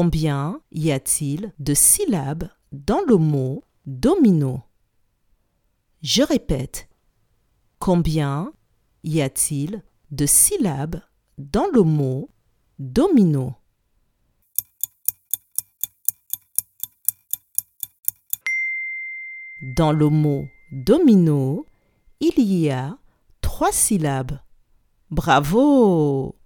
Combien y a-t-il de syllabes dans le mot domino? Je répète. Combien y a-t-il de syllabes dans le mot domino? Dans le mot domino, il y a trois syllabes. Bravo